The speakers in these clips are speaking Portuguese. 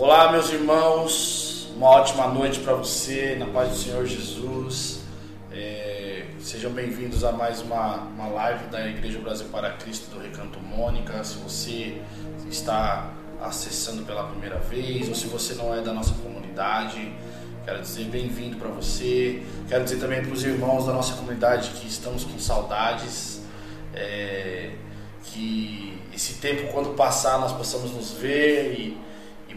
Olá, meus irmãos, uma ótima noite para você, na paz do Senhor Jesus. É, sejam bem-vindos a mais uma, uma live da Igreja Brasil para Cristo do Recanto Mônica. Se você está acessando pela primeira vez ou se você não é da nossa comunidade, quero dizer bem-vindo para você. Quero dizer também para os irmãos da nossa comunidade que estamos com saudades. É, que esse tempo, quando passar, nós possamos nos ver e,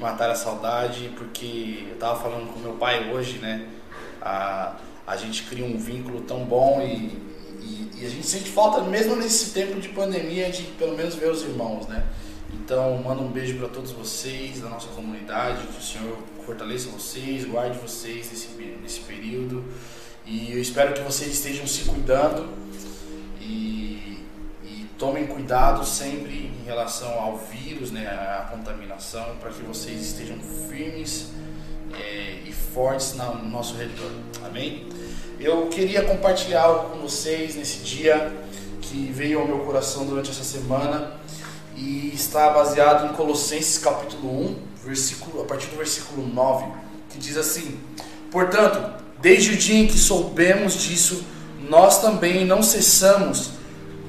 matar a saudade, porque eu estava falando com meu pai hoje, né? A, a gente cria um vínculo tão bom e, e, e, a gente sente falta, mesmo nesse tempo de pandemia, de pelo menos ver os irmãos, né? Então, mando um beijo para todos vocês da nossa comunidade, que o Senhor fortaleça vocês, guarde vocês nesse, nesse período. E eu espero que vocês estejam se cuidando tomem cuidado sempre em relação ao vírus, né, à contaminação, para que vocês estejam firmes é, e fortes no nosso redor. Amém? Eu queria compartilhar algo com vocês nesse dia que veio ao meu coração durante essa semana e está baseado em Colossenses capítulo 1, versículo, a partir do versículo 9, que diz assim: Portanto, desde o dia em que soubemos disso, nós também não cessamos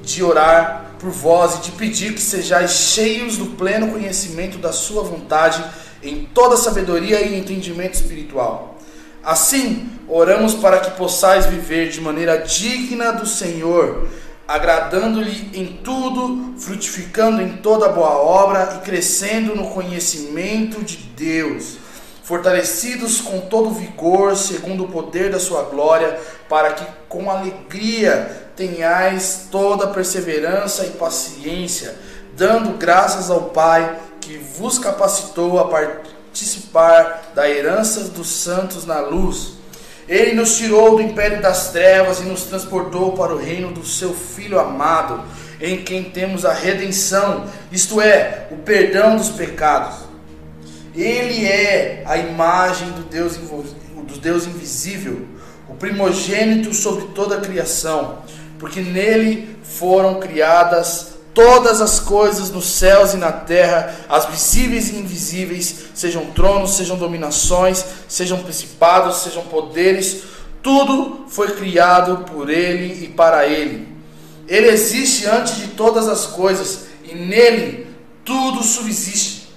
de orar por vós e de pedir que sejais cheios do pleno conhecimento da Sua vontade em toda sabedoria e entendimento espiritual. Assim, oramos para que possais viver de maneira digna do Senhor, agradando-lhe em tudo, frutificando em toda boa obra e crescendo no conhecimento de Deus, fortalecidos com todo vigor, segundo o poder da sua glória, para que com alegria tenhais toda perseverança e paciência, dando graças ao Pai que vos capacitou a participar da herança dos santos na luz. Ele nos tirou do império das trevas e nos transportou para o reino do seu Filho amado, em quem temos a redenção, isto é, o perdão dos pecados. Ele é a imagem do Deus, do Deus invisível, o primogênito sobre toda a criação porque nele foram criadas todas as coisas nos céus e na terra, as visíveis e invisíveis, sejam tronos, sejam dominações, sejam principados, sejam poderes, tudo foi criado por ele e para ele. Ele existe antes de todas as coisas e nele tudo subsiste.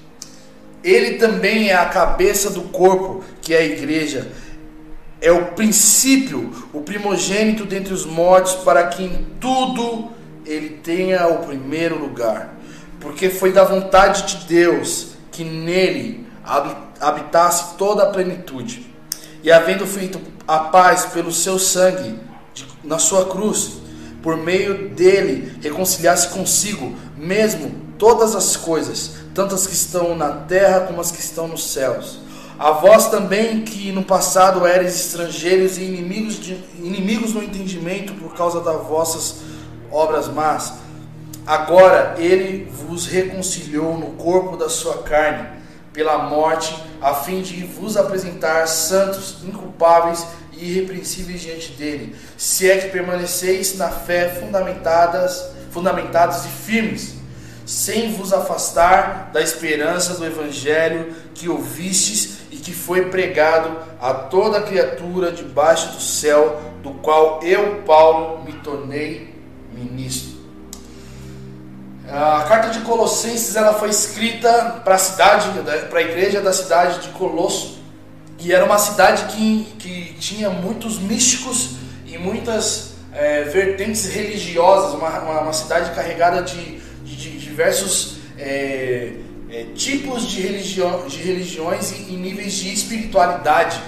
Ele também é a cabeça do corpo, que é a igreja é o princípio, o primogênito dentre os mortos, para que em tudo ele tenha o primeiro lugar. Porque foi da vontade de Deus que nele habitasse toda a plenitude. E havendo feito a paz pelo seu sangue na sua cruz, por meio dele reconciliasse consigo mesmo todas as coisas, tanto as que estão na terra como as que estão nos céus a vós também que no passado eres estrangeiros e inimigos, de, inimigos no entendimento por causa das vossas obras más, agora ele vos reconciliou no corpo da sua carne pela morte, a fim de vos apresentar santos, inculpáveis e irrepreensíveis diante dele, se é que permaneceis na fé fundamentadas, fundamentados e firmes, sem vos afastar da esperança do evangelho que ouvistes que foi pregado a toda criatura debaixo do céu, do qual eu, Paulo, me tornei ministro. A carta de Colossenses ela foi escrita para a cidade, para a igreja da cidade de Colosso, e era uma cidade que, que tinha muitos místicos e muitas é, vertentes religiosas, uma, uma, uma, cidade carregada de, de, de diversos é, é, tipos de, religião, de religiões e, e níveis de espiritualidade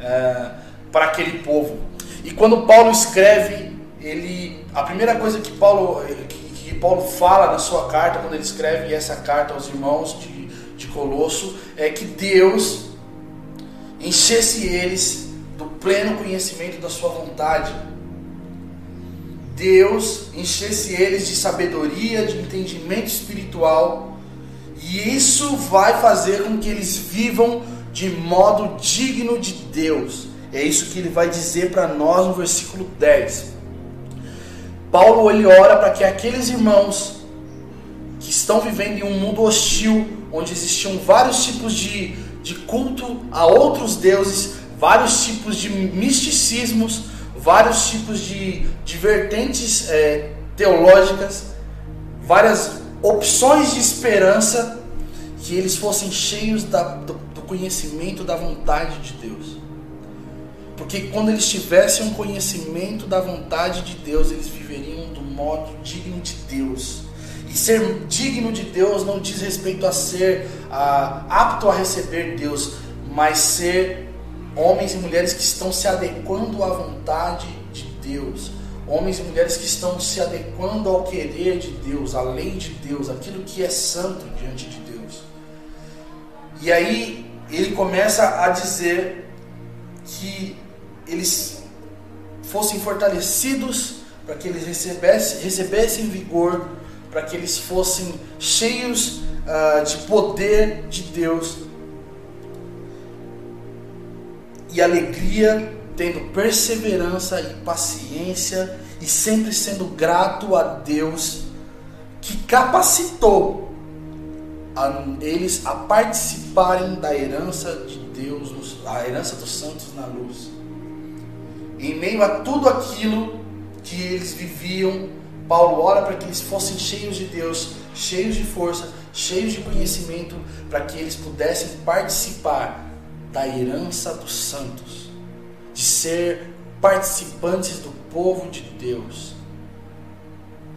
é, para aquele povo. E quando Paulo escreve, ele, a primeira coisa que Paulo, que, que, Paulo fala na sua carta, quando ele escreve essa carta aos irmãos de, de Colosso, é que Deus enchesse eles do pleno conhecimento da sua vontade. Deus enchesse eles de sabedoria, de entendimento espiritual e isso vai fazer com que eles vivam de modo digno de Deus. É isso que ele vai dizer para nós no versículo 10. Paulo ele ora para que aqueles irmãos que, estão vivendo em um mundo hostil, onde existiam vários tipos de, de culto a outros deuses, vários tipos de misticismos, vários tipos de, de vertentes é, teológicas, várias opções de esperança, que eles fossem cheios da, do, do conhecimento da vontade de Deus. Porque quando eles tivessem um conhecimento da vontade de Deus, eles viveriam do modo digno de Deus. E ser digno de Deus não diz respeito a ser ah, apto a receber Deus, mas ser homens e mulheres que estão se adequando à vontade de Deus Homens e mulheres que estão se adequando ao querer de Deus, à lei de Deus, aquilo que é santo diante de Deus. E aí ele começa a dizer que eles fossem fortalecidos para que eles recebessem, recebessem vigor, para que eles fossem cheios uh, de poder de Deus e alegria tendo perseverança e paciência e sempre sendo grato a Deus que capacitou a eles a participarem da herança de Deus, a herança dos santos na luz. Em meio a tudo aquilo que eles viviam, Paulo ora para que eles fossem cheios de Deus, cheios de força, cheios de conhecimento, para que eles pudessem participar da herança dos santos de ser participantes do povo de Deus.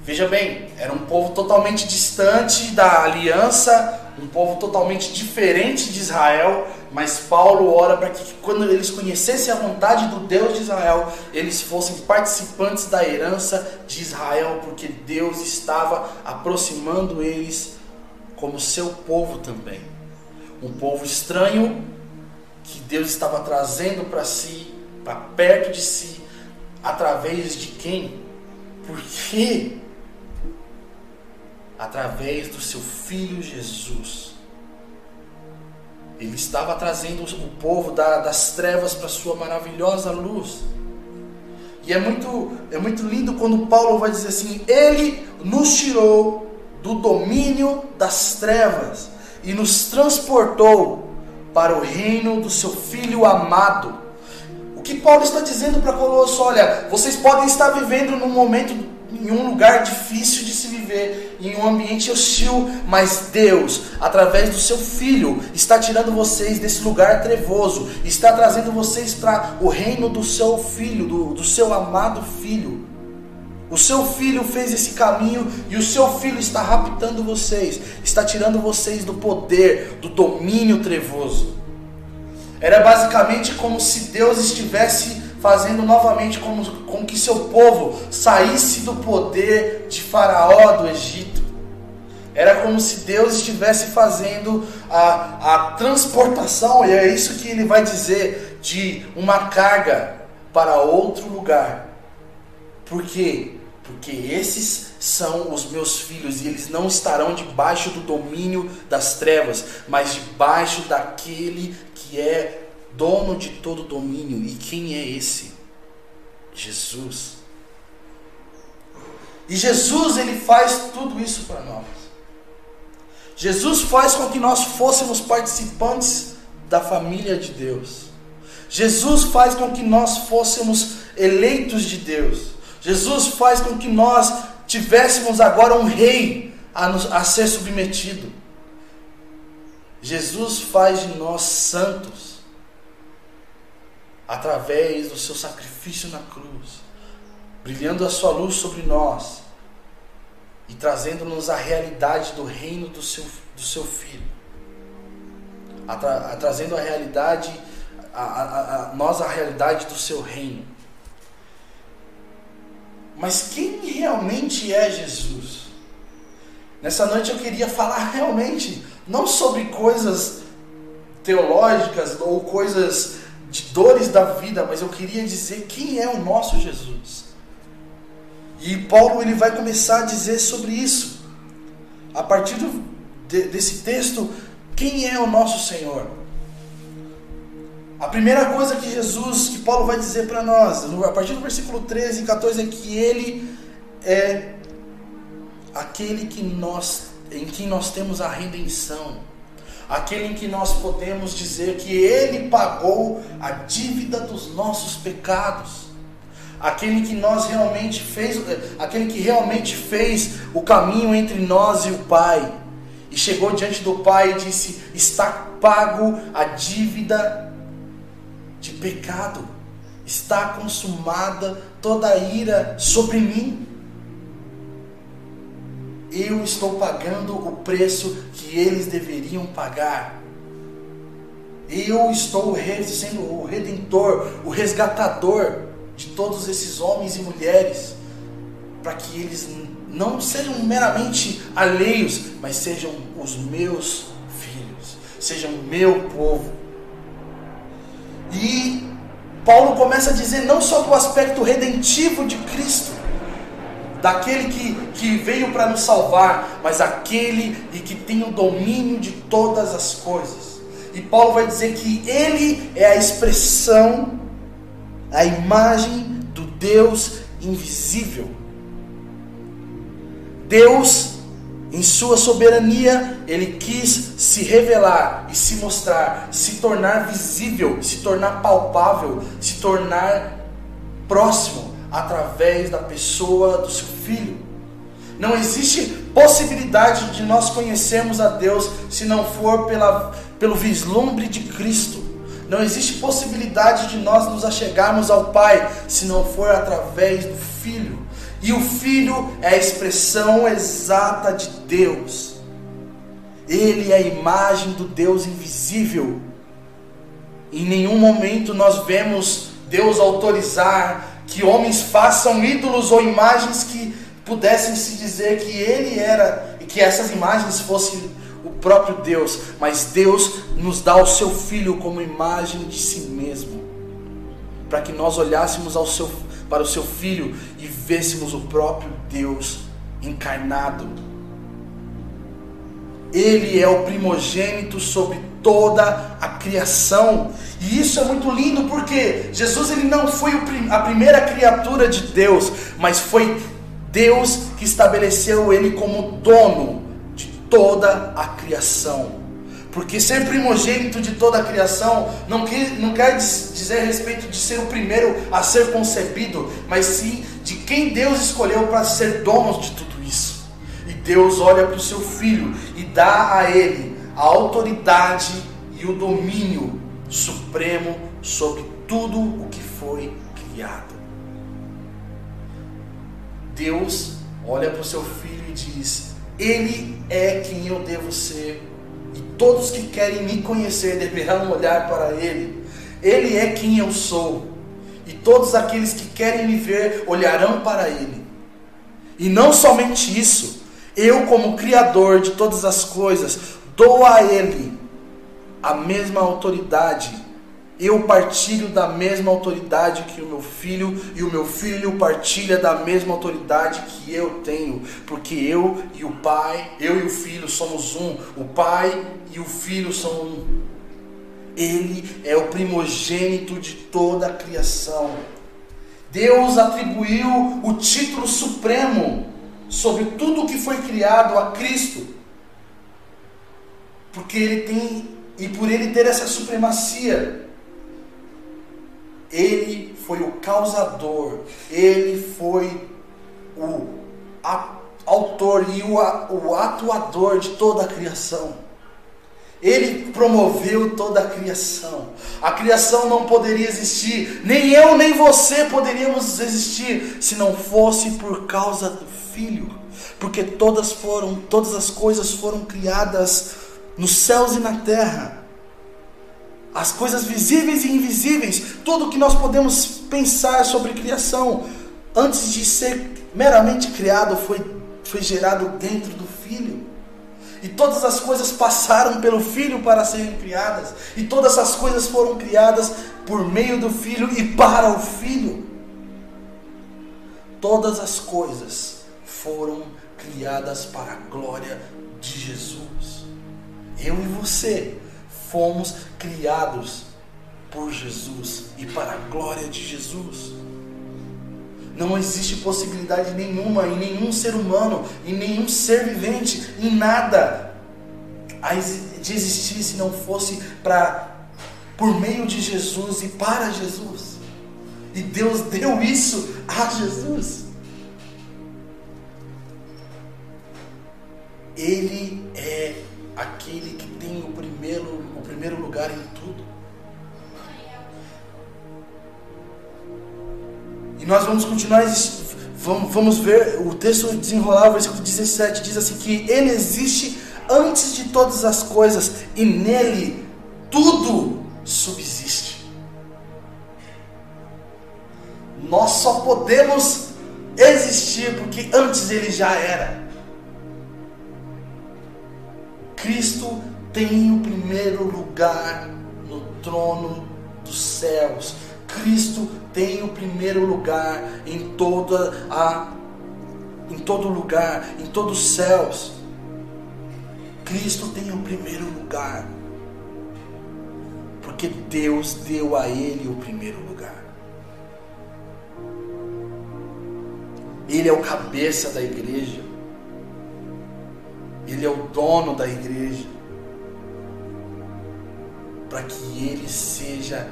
Veja bem, era um povo totalmente distante da aliança, um povo totalmente diferente de Israel, mas Paulo ora para que quando eles conhecessem a vontade do Deus de Israel, eles fossem participantes da herança de Israel, porque Deus estava aproximando eles como seu povo também. Um povo estranho que Deus estava trazendo para si para perto de si, através de quem? Por quê? Através do seu filho Jesus. Ele estava trazendo o povo das trevas para sua maravilhosa luz. E é muito, é muito lindo quando Paulo vai dizer assim: Ele nos tirou do domínio das trevas e nos transportou para o reino do seu Filho amado que Paulo está dizendo para Colosso, olha, vocês podem estar vivendo num momento, em um lugar difícil de se viver, em um ambiente hostil, mas Deus, através do seu Filho, está tirando vocês desse lugar trevoso, está trazendo vocês para o reino do seu Filho, do, do seu amado Filho. O seu filho fez esse caminho e o seu filho está raptando vocês, está tirando vocês do poder, do domínio trevoso. Era basicamente como se Deus estivesse fazendo novamente com, com que seu povo saísse do poder de Faraó do Egito. Era como se Deus estivesse fazendo a, a transportação, e é isso que ele vai dizer, de uma carga para outro lugar. Por quê? Porque esses são os meus filhos e eles não estarão debaixo do domínio das trevas, mas debaixo daquele que é dono de todo domínio. E quem é esse? Jesus. E Jesus ele faz tudo isso para nós. Jesus faz com que nós fôssemos participantes da família de Deus. Jesus faz com que nós fôssemos eleitos de Deus. Jesus faz com que nós tivéssemos agora um rei a, nos, a ser submetido. Jesus faz de nós santos através do seu sacrifício na cruz, brilhando a sua luz sobre nós e trazendo-nos a realidade do reino do seu, do seu Filho, a tra, a, trazendo a realidade, a, a, a, nós a realidade do seu reino. Mas quem realmente é Jesus? Nessa noite eu queria falar realmente não sobre coisas teológicas ou coisas de dores da vida, mas eu queria dizer quem é o nosso Jesus. E Paulo ele vai começar a dizer sobre isso. A partir do, de, desse texto, quem é o nosso Senhor? A primeira coisa que Jesus, que Paulo vai dizer para nós, a partir do versículo 13 e 14, é que ele é aquele que nós em que nós temos a redenção, aquele em que nós podemos dizer que Ele pagou a dívida dos nossos pecados, aquele que nós realmente fez, aquele que realmente fez o caminho entre nós e o Pai, e chegou diante do Pai e disse: está pago a dívida de pecado, está consumada toda a ira sobre mim eu estou pagando o preço que eles deveriam pagar. Eu estou sendo o redentor, o resgatador de todos esses homens e mulheres, para que eles não sejam meramente alheios, mas sejam os meus filhos, sejam o meu povo. E Paulo começa a dizer não só do aspecto redentivo de Cristo, daquele que, que veio para nos salvar, mas aquele e que tem o domínio de todas as coisas. E Paulo vai dizer que ele é a expressão, a imagem do Deus invisível. Deus, em sua soberania, ele quis se revelar e se mostrar, se tornar visível, se tornar palpável, se tornar próximo através da pessoa do seu filho. Não existe possibilidade de nós conhecermos a Deus se não for pela, pelo vislumbre de Cristo. Não existe possibilidade de nós nos achegarmos ao Pai se não for através do Filho. E o Filho é a expressão exata de Deus. Ele é a imagem do Deus invisível. Em nenhum momento nós vemos Deus autorizar que homens façam ídolos ou imagens que pudessem se dizer que ele era e que essas imagens fossem o próprio Deus, mas Deus nos dá o seu filho como imagem de si mesmo, para que nós olhássemos ao seu, para o seu filho e vêssemos o próprio Deus encarnado. Ele é o primogênito sobre toda a criação. E isso é muito lindo porque Jesus ele não foi a primeira criatura de Deus, mas foi Deus que estabeleceu ele como dono de toda a criação. Porque ser primogênito de toda a criação não quer, não quer dizer a respeito de ser o primeiro a ser concebido, mas sim de quem Deus escolheu para ser dono de tudo isso. E Deus olha para o seu filho dá a ele a autoridade e o domínio supremo sobre tudo o que foi criado. Deus olha para o seu filho e diz: Ele é quem eu devo ser, e todos que querem me conhecer deverão olhar para Ele. Ele é quem eu sou, e todos aqueles que querem me ver olharão para Ele. E não somente isso, eu, como Criador de todas as coisas, dou a Ele a mesma autoridade. Eu partilho da mesma autoridade que o meu filho, e o meu filho partilha da mesma autoridade que eu tenho, porque eu e o Pai, eu e o Filho somos um, o Pai e o Filho são um. Ele é o primogênito de toda a criação. Deus atribuiu o título supremo sobre tudo que foi criado a Cristo porque ele tem, e por ele ter essa supremacia, ele foi o causador, ele foi o autor e o, o atuador de toda a criação. Ele promoveu toda a criação. A criação não poderia existir, nem eu nem você poderíamos existir se não fosse por causa do Filho, porque todas foram, todas as coisas foram criadas nos céus e na terra. As coisas visíveis e invisíveis, tudo que nós podemos pensar sobre criação, antes de ser meramente criado, foi, foi gerado dentro do Filho. E todas as coisas passaram pelo Filho para serem criadas. E todas as coisas foram criadas por meio do Filho e para o Filho. Todas as coisas foram criadas para a glória de Jesus. Eu e você fomos criados por Jesus e para a glória de Jesus. Não existe possibilidade nenhuma em nenhum ser humano, em nenhum ser vivente, em nada de existir se não fosse para por meio de Jesus e para Jesus. E Deus deu isso a Jesus. Ele é aquele que tem o primeiro, o primeiro lugar em tudo. Nós vamos continuar, vamos, vamos ver o texto desenrolar, o versículo 17 diz assim: que Ele existe antes de todas as coisas e nele tudo subsiste. Nós só podemos existir porque antes ele já era. Cristo tem o primeiro lugar no trono dos céus. Cristo tem o primeiro lugar em toda a em todo lugar, em todos os céus. Cristo tem o primeiro lugar. Porque Deus deu a ele o primeiro lugar. Ele é o cabeça da igreja. Ele é o dono da igreja. Para que ele seja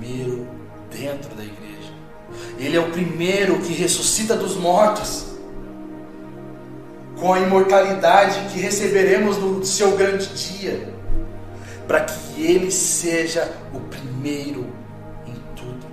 primeiro dentro da igreja. Ele é o primeiro que ressuscita dos mortos. Com a imortalidade que receberemos no seu grande dia. Para que ele seja o primeiro em tudo.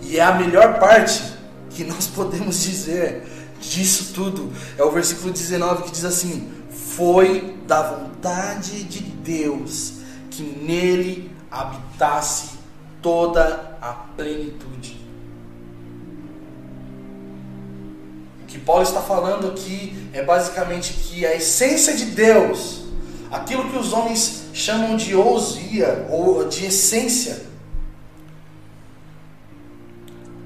E é a melhor parte que nós podemos dizer disso tudo é o versículo 19 que diz assim: Foi da vontade de Deus que nele habitasse toda a plenitude. O que Paulo está falando aqui é basicamente que a essência de Deus, aquilo que os homens chamam de ousia ou de essência,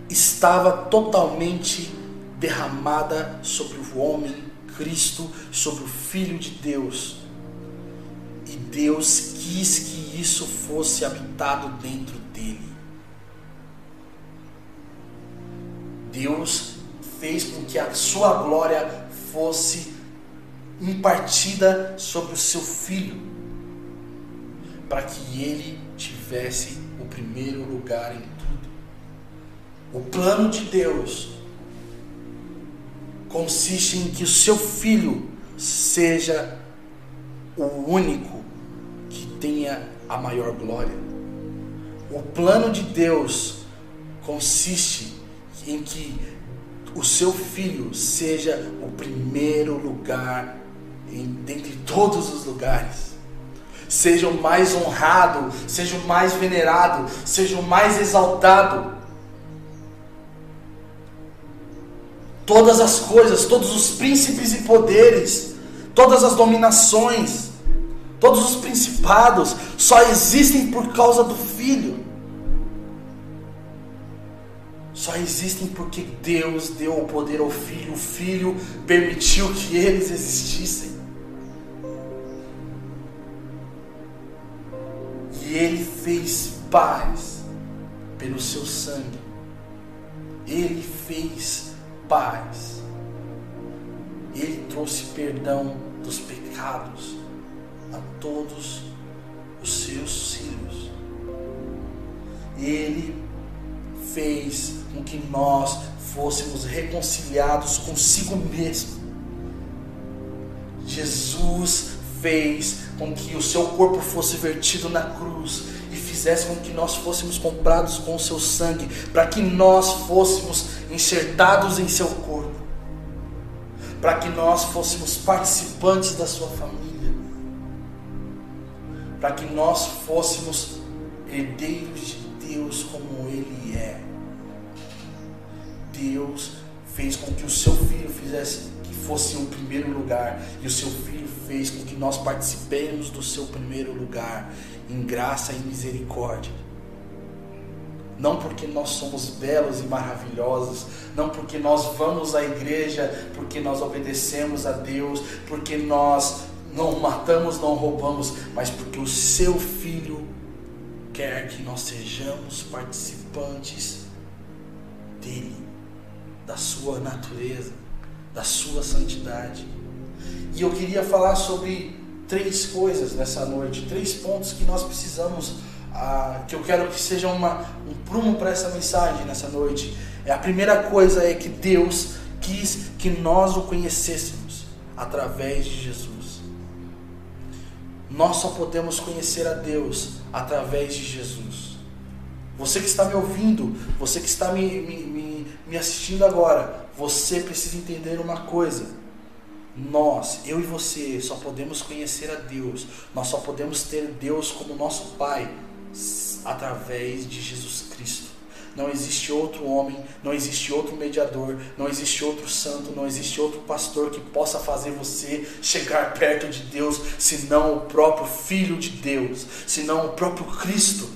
estava totalmente derramada sobre o homem, Cristo, sobre o Filho de Deus. E Deus quis que isso fosse habitado dentro dele. Deus fez com que a sua glória fosse impartida sobre o seu filho, para que ele tivesse o primeiro lugar em tudo. O plano de Deus consiste em que o seu filho seja o único tenha a maior glória. O plano de Deus consiste em que o seu filho seja o primeiro lugar em, dentre todos os lugares. Seja o mais honrado, seja o mais venerado, seja o mais exaltado. Todas as coisas, todos os príncipes e poderes, todas as dominações, todos os principados só existem por causa do Filho. Só existem porque Deus deu o poder ao Filho, o Filho permitiu que eles existissem. E Ele fez paz pelo seu sangue. Ele fez paz. Ele trouxe perdão dos pecados a todos os seus filhos. Ele fez com que nós fôssemos reconciliados consigo mesmo. Jesus fez com que o seu corpo fosse vertido na cruz e fizesse com que nós fôssemos comprados com o seu sangue, para que nós fôssemos enxertados em seu corpo, para que nós fôssemos participantes da sua família, para que nós fôssemos herdeiros de Deus como Ele é. Deus fez com que o seu filho fizesse que fosse o primeiro lugar, e o seu filho fez com que nós participemos do seu primeiro lugar em graça e misericórdia não porque nós somos belos e maravilhosos, não porque nós vamos à igreja, porque nós obedecemos a Deus, porque nós não matamos, não roubamos, mas porque o seu filho quer que nós sejamos participantes dele, da sua natureza, da sua santidade. E eu queria falar sobre três coisas nessa noite, três pontos que nós precisamos, ah, que eu quero que seja uma, um prumo para essa mensagem nessa noite. É, a primeira coisa é que Deus quis que nós o conhecêssemos através de Jesus. Nós só podemos conhecer a Deus através de Jesus. Você que está me ouvindo, você que está me, me, me, me assistindo agora, você precisa entender uma coisa. Nós, eu e você, só podemos conhecer a Deus, nós só podemos ter Deus como nosso Pai através de Jesus Cristo. Não existe outro homem, não existe outro mediador, não existe outro santo, não existe outro pastor que possa fazer você chegar perto de Deus, senão o próprio Filho de Deus, senão o próprio Cristo.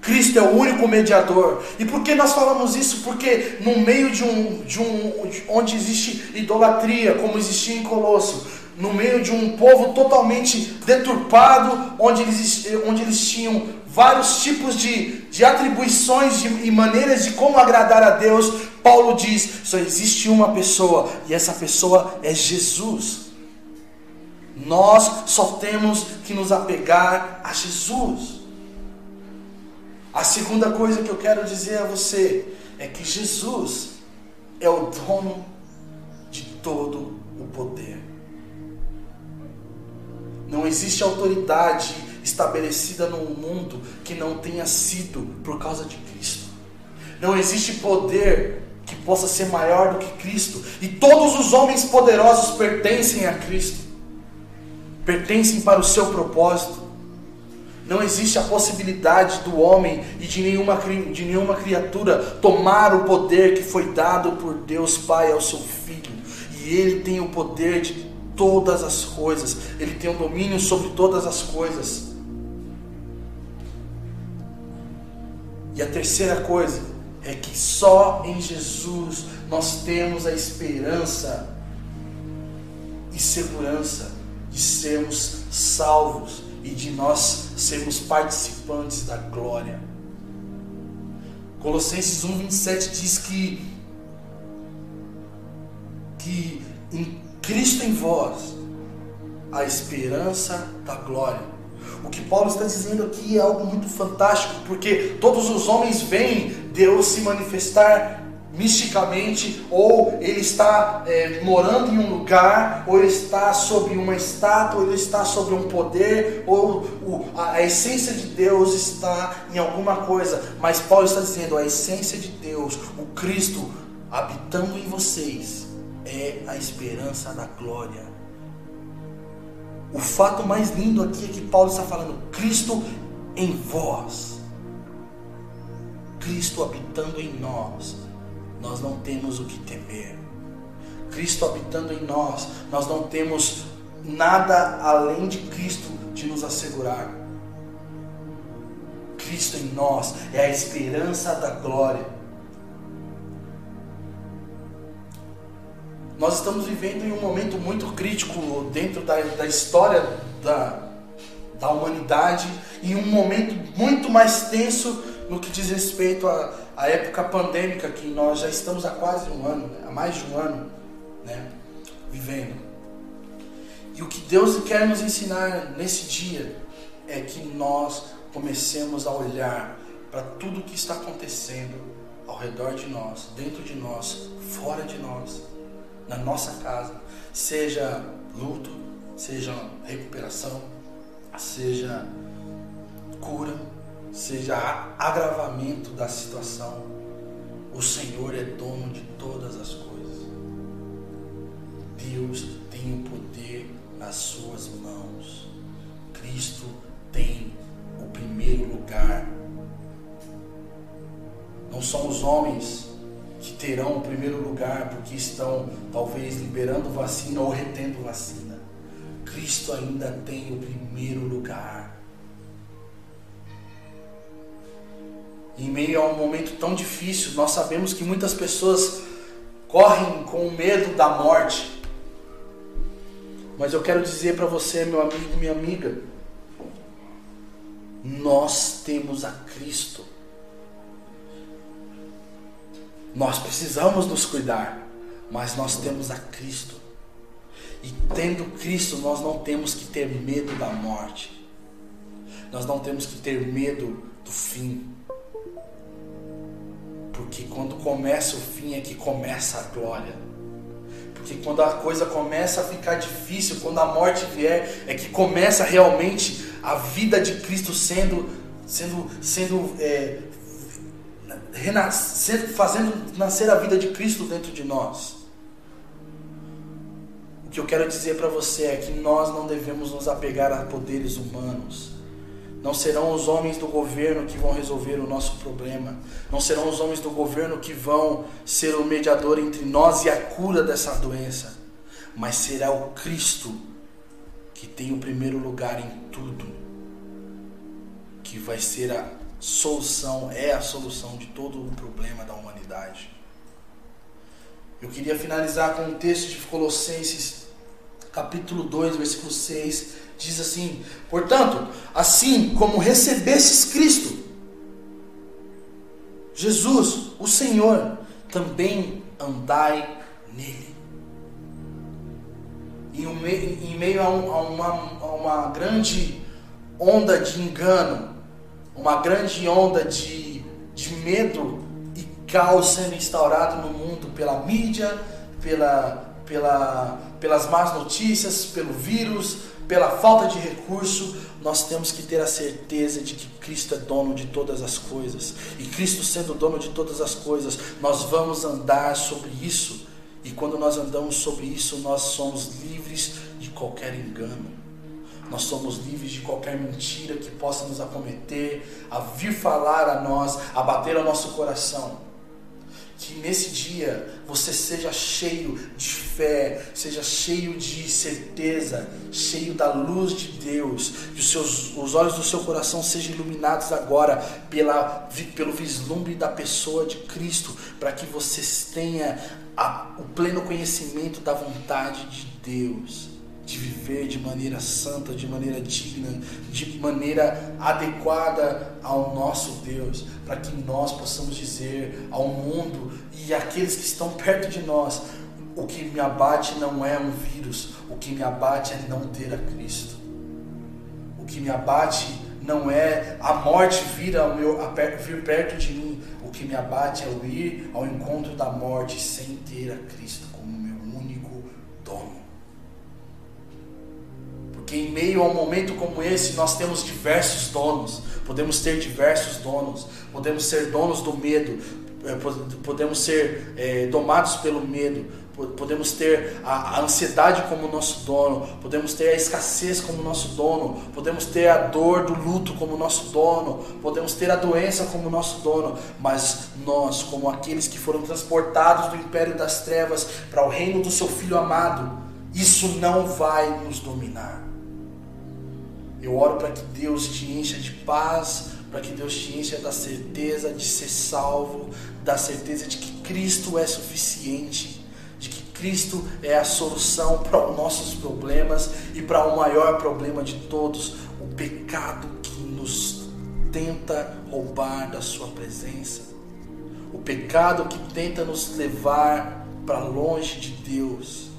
Cristo é o único mediador. E por que nós falamos isso? Porque no meio de um, de um onde existe idolatria, como existia em Colosso, no meio de um povo totalmente deturpado, onde eles, onde eles tinham vários tipos de, de atribuições de, e maneiras de como agradar a Deus, Paulo diz: só existe uma pessoa, e essa pessoa é Jesus. Nós só temos que nos apegar a Jesus. A segunda coisa que eu quero dizer a você é que Jesus é o dono de todo o poder. Não existe autoridade estabelecida no mundo que não tenha sido por causa de Cristo. Não existe poder que possa ser maior do que Cristo. E todos os homens poderosos pertencem a Cristo, pertencem para o seu propósito. Não existe a possibilidade do homem e de nenhuma, de nenhuma criatura tomar o poder que foi dado por Deus Pai ao seu Filho. E ele tem o poder de todas as coisas, ele tem o domínio sobre todas as coisas. E a terceira coisa é que só em Jesus nós temos a esperança e segurança de sermos salvos e de nós sermos participantes da glória. Colossenses 1:27 diz que que em Cristo em vós a esperança da glória. O que Paulo está dizendo aqui é algo muito fantástico, porque todos os homens veem Deus se manifestar misticamente, ou ele está é, morando em um lugar, ou ele está sobre uma estátua, ou ele está sobre um poder, ou o, a, a, essência de Deus está em alguma coisa. Mas Paulo está dizendo: a essência de Deus, o Cristo habitando em vocês, é a esperança da glória. O fato mais lindo aqui é que Paulo está falando: Cristo em vós, Cristo habitando em nós nós não temos o que temer. Cristo habitando em nós, nós não temos nada além de Cristo de nos assegurar. Cristo em nós é a esperança da glória. Nós estamos vivendo em um momento muito crítico dentro da, da história da, da humanidade, em um momento muito mais tenso no que diz respeito a a época pandêmica que nós já estamos há quase um ano, há mais de um ano, né, vivendo. E o que Deus quer nos ensinar nesse dia é que nós comecemos a olhar para tudo o que está acontecendo ao redor de nós, dentro de nós, fora de nós, na nossa casa, seja luto, seja recuperação, seja cura, seja agravamento da situação, o Senhor é dono de todas as coisas. Deus tem o poder nas suas mãos. Cristo tem o primeiro lugar. Não são os homens terão o primeiro lugar porque estão talvez liberando vacina ou retendo vacina. Cristo ainda tem o primeiro lugar. em meio a um momento tão difícil, nós sabemos que muitas pessoas correm com medo da morte. Mas eu quero dizer para você, meu amigo, minha amiga, Nós temos a Cristo. Nós precisamos nos cuidar, mas nós temos a Cristo. E tendo Cristo, nós não temos que ter medo da morte. Nós não temos que ter medo do fim. Porque quando começa o fim é que começa a glória. Porque quando a coisa começa a ficar difícil, quando a morte vier, é que começa realmente a vida de Cristo sendo, sendo, sendo é, renascer, fazendo nascer a vida de Cristo dentro de nós. O que eu quero dizer para você é que nós não devemos nos apegar a poderes humanos. Não serão os homens do governo que vão resolver o nosso problema. Não serão os homens do governo que vão ser o mediador entre nós e a cura dessa doença. Mas será o Cristo que tem o primeiro lugar em tudo, que vai ser a solução, é a solução de todo o problema da humanidade. Eu queria finalizar com um texto de Colossenses, capítulo 2, versículo 6, diz assim: Portanto, assim como recebestes Cristo, Jesus, o Senhor, também andai nele. Em meio a, uma, a uma grande onda de engano, uma grande onda de, de medo e caos sendo instaurado no mundo pela mídia, pela, pela, pelas más notícias, pelo vírus, pela falta de recurso, nós temos que ter a certeza de que Cristo é dono de todas as coisas. E Cristo sendo dono de todas as coisas, nós vamos andar sobre isso. E quando nós andamos sobre isso, nós somos livres de qualquer engano. Nós somos livres de qualquer mentira que possa nos acometer, a vir falar a nós, a bater ao nosso coração. Que nesse dia você seja cheio de fé, seja cheio de certeza, cheio da luz de Deus, que os, seus, os olhos do seu coração sejam iluminados agora pela, pelo vislumbre da pessoa de Cristo, para que você tenha a, o pleno conhecimento da vontade de Deus de viver de maneira santa, de maneira digna, de maneira adequada ao nosso Deus, para que nós possamos dizer ao mundo e àqueles que estão perto de nós: o que me abate não é um vírus, o que me abate é não ter a Cristo. O que me abate não é a morte vir, ao meu, a, vir perto de mim, o que me abate é o ir ao encontro da morte sem ter a Cristo como meu único dono. Porque em meio a um momento como esse, nós temos diversos donos, podemos ter diversos donos, podemos ser donos do medo, eh, podemos ser é, domados pelo medo, podemos ter a, ansiedade como nosso dono, podemos ter a escassez como nosso dono, podemos ter a dor do luto como nosso dono, podemos ter a doença como nosso dono, mas nós, como aqueles que foram transportados do império das trevas para o reino do seu filho amado, isso não vai nos dominar. Eu oro para que Deus te encha de paz, para que Deus te encha da certeza de ser salvo, da certeza de que Cristo é suficiente, de que Cristo é a solução para os nossos problemas e para o maior problema de todos, o pecado que nos tenta roubar da Sua presença, o pecado que tenta nos levar para longe de Deus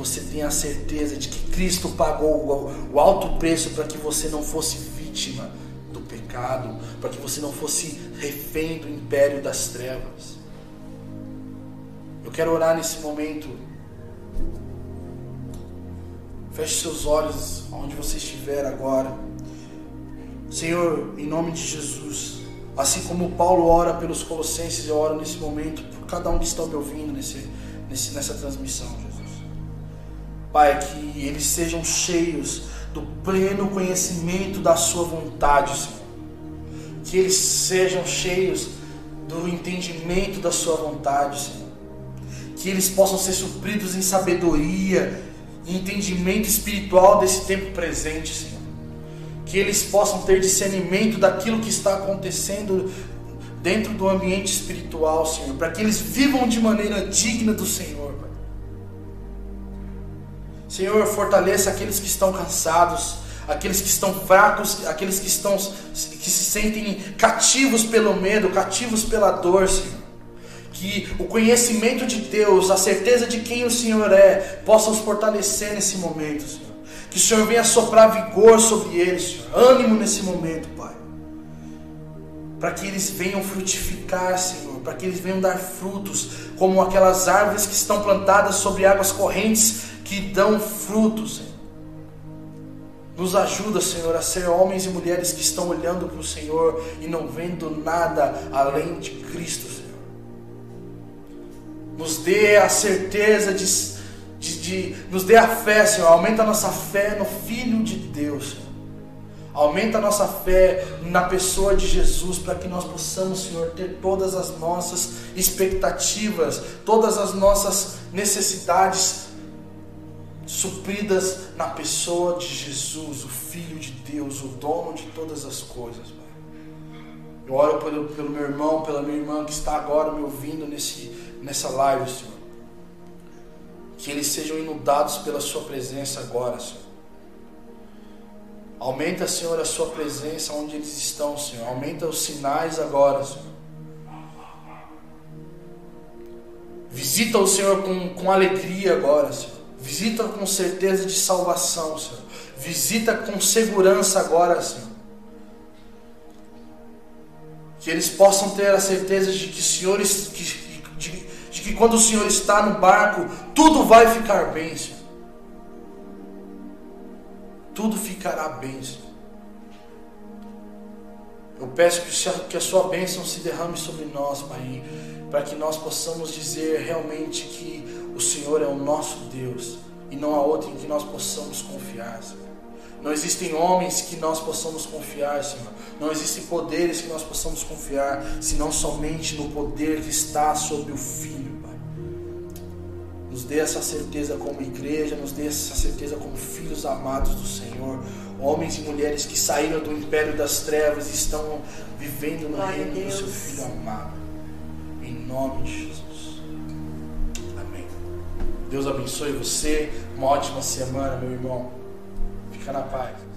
você tenha a certeza de que Cristo pagou o alto preço para que você não fosse vítima do pecado, para que você não fosse refém do império das trevas. Eu quero orar nesse momento. Feche seus olhos onde você estiver agora. Senhor, em nome de Jesus, assim como Paulo ora pelos Colossenses, eu oro nesse momento por cada um que está me ouvindo nesse, nesse, nessa transmissão. Pai, que eles sejam cheios do pleno conhecimento da Sua vontade, Senhor. Que eles sejam cheios do entendimento da Sua vontade, Senhor. Que eles possam ser supridos em sabedoria e entendimento espiritual desse tempo presente, Senhor. Que eles possam ter discernimento daquilo que está acontecendo dentro do ambiente espiritual, Senhor. Para que eles vivam de maneira digna do Senhor. Senhor, fortaleça aqueles que estão cansados, aqueles que estão fracos, aqueles que estão que se sentem cativos pelo medo, cativos pela dor, Senhor. Que o conhecimento de Deus, a certeza de quem o Senhor é, possa os fortalecer nesse momento, Senhor. Que o Senhor venha soprar vigor sobre eles, Senhor. ânimo nesse momento, Pai. Para que eles venham frutificar, Senhor. Para que eles venham dar frutos, como aquelas árvores que estão plantadas sobre águas correntes que dão frutos, Senhor. Nos ajuda, Senhor, a ser homens e mulheres que estão olhando para o Senhor e não vendo nada além de Cristo, Senhor. Nos dê a certeza de, de, de nos dê a fé, Senhor. Aumenta a nossa fé no Filho de Deus, Senhor. Aumenta a nossa fé na pessoa de Jesus para que nós possamos, Senhor, ter todas as nossas expectativas, todas as nossas necessidades supridas na pessoa de Jesus, o Filho de Deus, o dono de todas as coisas. Pai. Eu oro pelo, pelo meu irmão, pela minha irmã que está agora me ouvindo nesse, nessa live, Senhor. Que eles sejam inundados pela Sua presença agora, Senhor. Aumenta, Senhor, a Sua presença onde eles estão, Senhor. Aumenta os sinais agora, Senhor. Visita o Senhor com, com alegria agora, Senhor. Visita com certeza de salvação, Senhor. Visita com segurança agora, Senhor. Que eles possam ter a certeza de que, senhores, que, de, de que quando o Senhor está no barco, tudo vai ficar bem, Senhor. Tudo ficará bem, Senhor. Eu peço que a sua bênção se derrame sobre nós, Pai, para que nós possamos dizer realmente que o Senhor é o nosso Deus e não há outro em que nós possamos confiar, Senhor. Não existem homens que nós possamos confiar, Senhor. Não existem poderes que nós possamos confiar, senão somente no poder que está sobre o Filho, Pai. Nos dê essa certeza como igreja, nos dê essa certeza como filhos amados do Senhor. Homens e mulheres que saíram do império das trevas e estão vivendo no Glória reino do seu Filho amado. Em nome de Jesus. Deus abençoe você. Uma ótima semana, meu irmão. Fica na paz.